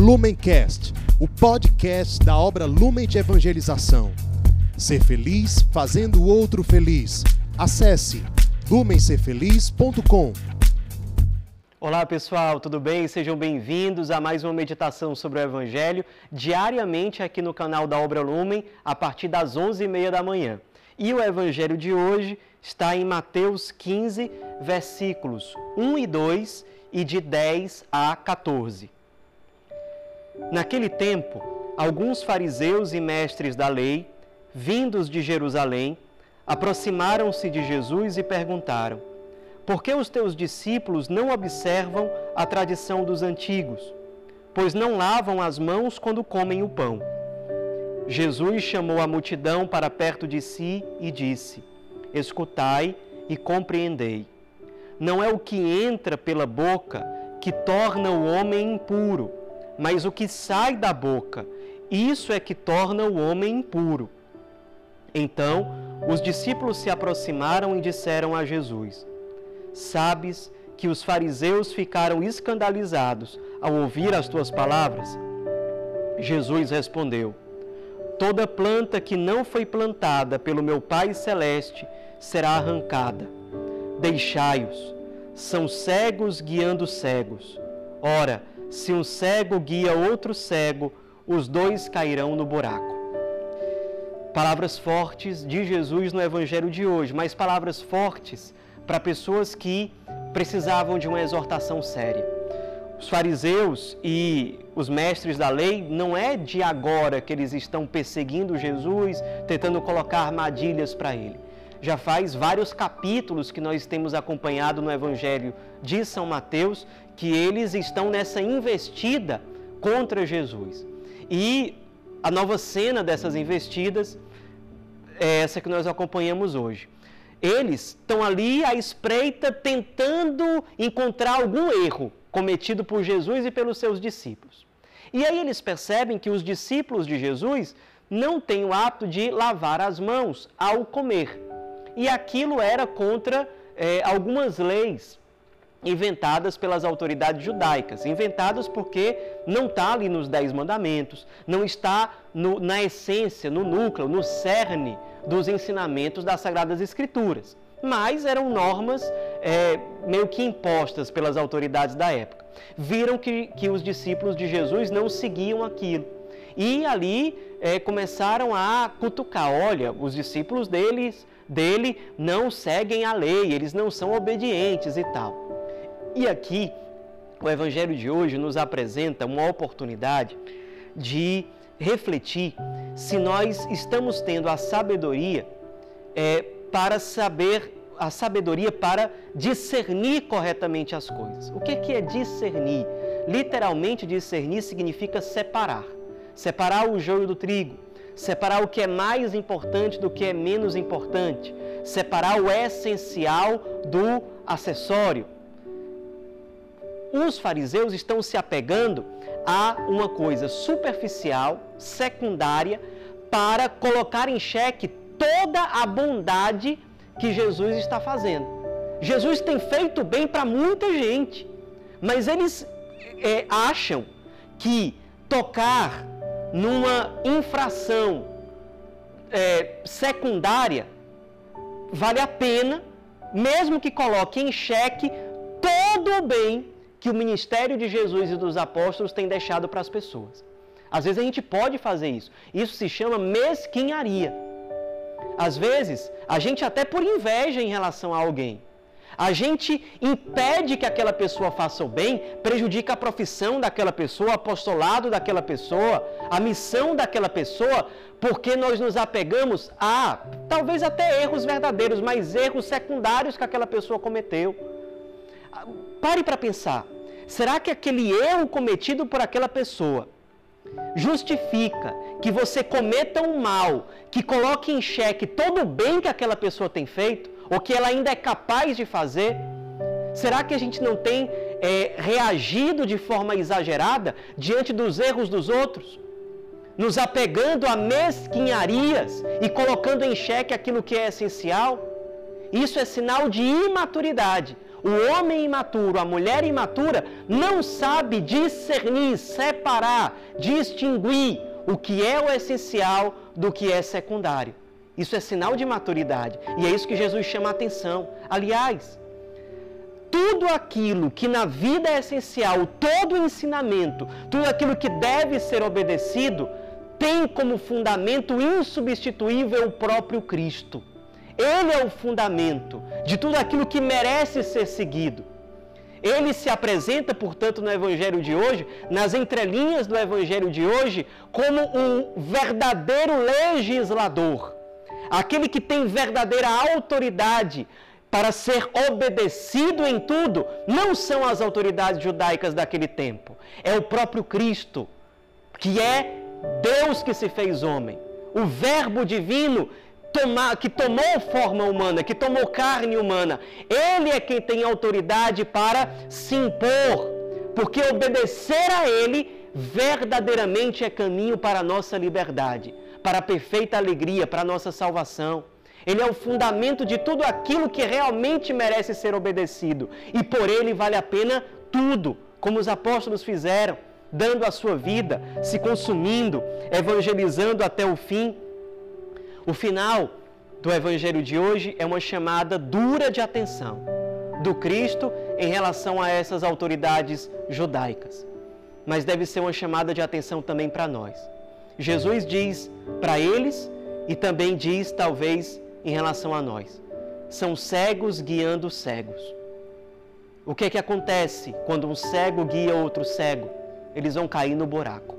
Lumencast, o podcast da obra Lumen de Evangelização. Ser feliz fazendo o outro feliz. Acesse lumencerfeliz.com. Olá pessoal, tudo bem? Sejam bem-vindos a mais uma meditação sobre o Evangelho, diariamente aqui no canal da Obra Lumen, a partir das 11h30 da manhã. E o Evangelho de hoje está em Mateus 15, versículos 1 e 2 e de 10 a 14. Naquele tempo, alguns fariseus e mestres da lei, vindos de Jerusalém, aproximaram-se de Jesus e perguntaram: Por que os teus discípulos não observam a tradição dos antigos, pois não lavam as mãos quando comem o pão? Jesus chamou a multidão para perto de si e disse: Escutai e compreendei. Não é o que entra pela boca que torna o homem impuro, mas o que sai da boca, isso é que torna o homem impuro. Então, os discípulos se aproximaram e disseram a Jesus: Sabes que os fariseus ficaram escandalizados ao ouvir as tuas palavras? Jesus respondeu: Toda planta que não foi plantada pelo meu Pai celeste será arrancada. Deixai-os. São cegos guiando cegos. Ora, se um cego guia outro cego, os dois cairão no buraco. Palavras fortes de Jesus no Evangelho de hoje, mas palavras fortes para pessoas que precisavam de uma exortação séria. Os fariseus e os mestres da lei não é de agora que eles estão perseguindo Jesus, tentando colocar armadilhas para ele. Já faz vários capítulos que nós temos acompanhado no Evangelho de São Mateus que eles estão nessa investida contra Jesus. E a nova cena dessas investidas é essa que nós acompanhamos hoje. Eles estão ali à espreita tentando encontrar algum erro cometido por Jesus e pelos seus discípulos. E aí eles percebem que os discípulos de Jesus não têm o hábito de lavar as mãos ao comer. E aquilo era contra é, algumas leis inventadas pelas autoridades judaicas, inventadas porque não está ali nos Dez Mandamentos, não está no, na essência, no núcleo, no cerne dos ensinamentos das Sagradas Escrituras, mas eram normas é, meio que impostas pelas autoridades da época. Viram que, que os discípulos de Jesus não seguiam aquilo e ali é, começaram a cutucar: olha, os discípulos deles, dele não seguem a lei, eles não são obedientes e tal. E aqui, o Evangelho de hoje nos apresenta uma oportunidade de refletir se nós estamos tendo a sabedoria é, para saber, a sabedoria para discernir corretamente as coisas. O que é, que é discernir? Literalmente, discernir significa separar. Separar o joio do trigo, separar o que é mais importante do que é menos importante, separar o essencial do acessório. Os fariseus estão se apegando a uma coisa superficial, secundária, para colocar em xeque toda a bondade que Jesus está fazendo. Jesus tem feito bem para muita gente, mas eles é, acham que tocar numa infração é, secundária vale a pena, mesmo que coloque em xeque todo o bem que o ministério de Jesus e dos apóstolos tem deixado para as pessoas. Às vezes a gente pode fazer isso. Isso se chama mesquinharia. Às vezes, a gente até por inveja em relação a alguém. A gente impede que aquela pessoa faça o bem, prejudica a profissão daquela pessoa, apostolado daquela pessoa, a missão daquela pessoa, porque nós nos apegamos a talvez até erros verdadeiros, mas erros secundários que aquela pessoa cometeu. Pare para pensar. Será que aquele erro cometido por aquela pessoa justifica que você cometa um mal que coloque em xeque todo o bem que aquela pessoa tem feito, ou que ela ainda é capaz de fazer? Será que a gente não tem é, reagido de forma exagerada diante dos erros dos outros? Nos apegando a mesquinharias e colocando em xeque aquilo que é essencial? Isso é sinal de imaturidade o homem imaturo, a mulher imatura, não sabe discernir, separar, distinguir o que é o essencial do que é secundário. Isso é sinal de maturidade. E é isso que Jesus chama a atenção. Aliás, tudo aquilo que na vida é essencial, todo ensinamento, tudo aquilo que deve ser obedecido, tem como fundamento insubstituível o próprio Cristo. Ele é o fundamento de tudo aquilo que merece ser seguido. Ele se apresenta, portanto, no Evangelho de hoje, nas entrelinhas do Evangelho de hoje, como um verdadeiro legislador. Aquele que tem verdadeira autoridade para ser obedecido em tudo, não são as autoridades judaicas daquele tempo, é o próprio Cristo, que é Deus que se fez homem, o Verbo divino que tomou forma humana, que tomou carne humana. Ele é quem tem autoridade para se impor, porque obedecer a Ele verdadeiramente é caminho para a nossa liberdade, para a perfeita alegria, para a nossa salvação. Ele é o fundamento de tudo aquilo que realmente merece ser obedecido. E por ele vale a pena tudo, como os apóstolos fizeram, dando a sua vida, se consumindo, evangelizando até o fim. O final do evangelho de hoje é uma chamada dura de atenção do Cristo em relação a essas autoridades judaicas. Mas deve ser uma chamada de atenção também para nós. Jesus diz para eles e também diz, talvez, em relação a nós. São cegos guiando cegos. O que é que acontece quando um cego guia outro cego? Eles vão cair no buraco.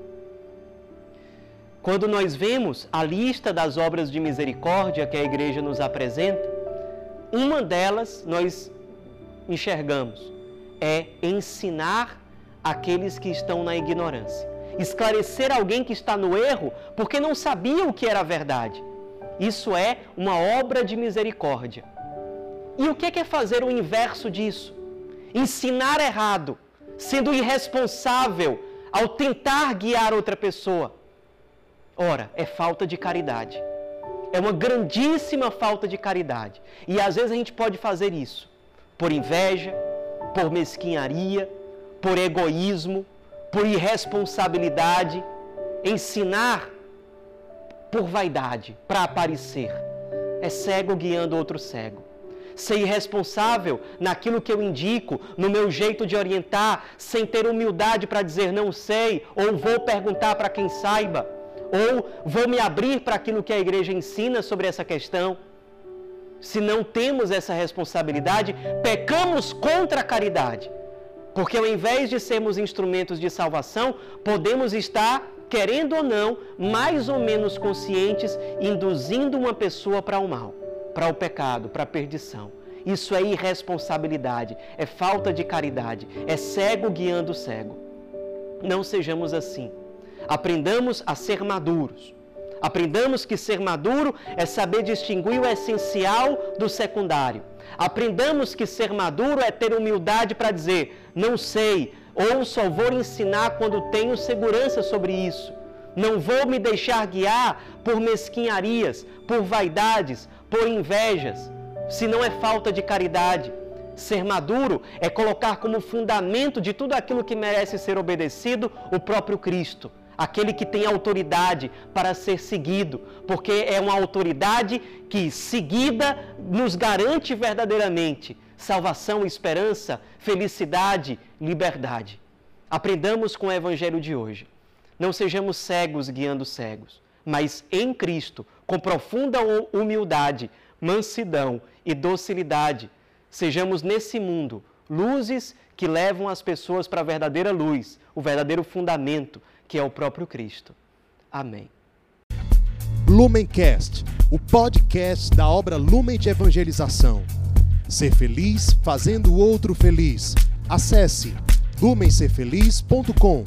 Quando nós vemos a lista das obras de misericórdia que a igreja nos apresenta, uma delas nós enxergamos é ensinar aqueles que estão na ignorância. Esclarecer alguém que está no erro porque não sabia o que era a verdade. Isso é uma obra de misericórdia. E o que é fazer o inverso disso? Ensinar errado, sendo irresponsável ao tentar guiar outra pessoa Ora, é falta de caridade. É uma grandíssima falta de caridade. E às vezes a gente pode fazer isso por inveja, por mesquinharia, por egoísmo, por irresponsabilidade, ensinar por vaidade, para aparecer. É cego guiando outro cego. Ser irresponsável naquilo que eu indico, no meu jeito de orientar, sem ter humildade para dizer não sei, ou vou perguntar para quem saiba ou vou me abrir para aquilo que a igreja ensina sobre essa questão. Se não temos essa responsabilidade, pecamos contra a caridade. Porque ao invés de sermos instrumentos de salvação, podemos estar, querendo ou não, mais ou menos conscientes, induzindo uma pessoa para o mal, para o pecado, para a perdição. Isso é irresponsabilidade, é falta de caridade, é cego guiando cego. Não sejamos assim. Aprendamos a ser maduros. Aprendamos que ser maduro é saber distinguir o essencial do secundário. Aprendamos que ser maduro é ter humildade para dizer: não sei, ou só vou ensinar quando tenho segurança sobre isso. Não vou me deixar guiar por mesquinharias, por vaidades, por invejas, se não é falta de caridade. Ser maduro é colocar como fundamento de tudo aquilo que merece ser obedecido o próprio Cristo aquele que tem autoridade para ser seguido, porque é uma autoridade que, seguida, nos garante verdadeiramente salvação, esperança, felicidade, liberdade. Aprendamos com o Evangelho de hoje. Não sejamos cegos guiando cegos, mas em Cristo, com profunda humildade, mansidão e docilidade, sejamos nesse mundo luzes que levam as pessoas para a verdadeira luz, o verdadeiro fundamento, que é o próprio Cristo. Amém. Lumencast, o podcast da obra Lumen de Evangelização. Ser feliz fazendo o outro feliz. Acesse lumencerfeliz.com.